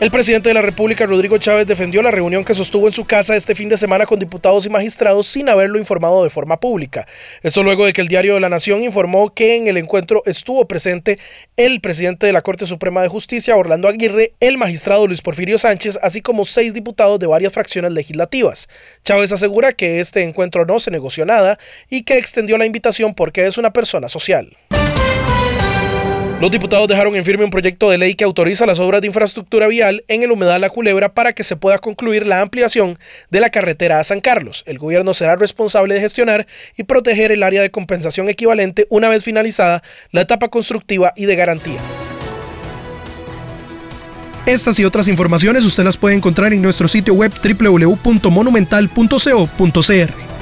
El presidente de la República, Rodrigo Chávez, defendió la reunión que sostuvo en su casa este fin de semana con diputados y magistrados sin haberlo informado de forma pública. Esto luego de que el diario de la Nación informó que en el encuentro estuvo presente el presidente de la Corte Suprema de Justicia, Orlando Aguirre, el magistrado Luis Porfirio Sánchez, así como seis diputados de varias fracciones legislativas. Chávez asegura que este encuentro no se negoció nada y que extendió la invitación porque es una persona social. Los diputados dejaron en firme un proyecto de ley que autoriza las obras de infraestructura vial en el humedal La Culebra para que se pueda concluir la ampliación de la carretera a San Carlos. El gobierno será responsable de gestionar y proteger el área de compensación equivalente una vez finalizada la etapa constructiva y de garantía. Estas y otras informaciones usted las puede encontrar en nuestro sitio web www.monumental.co.cr.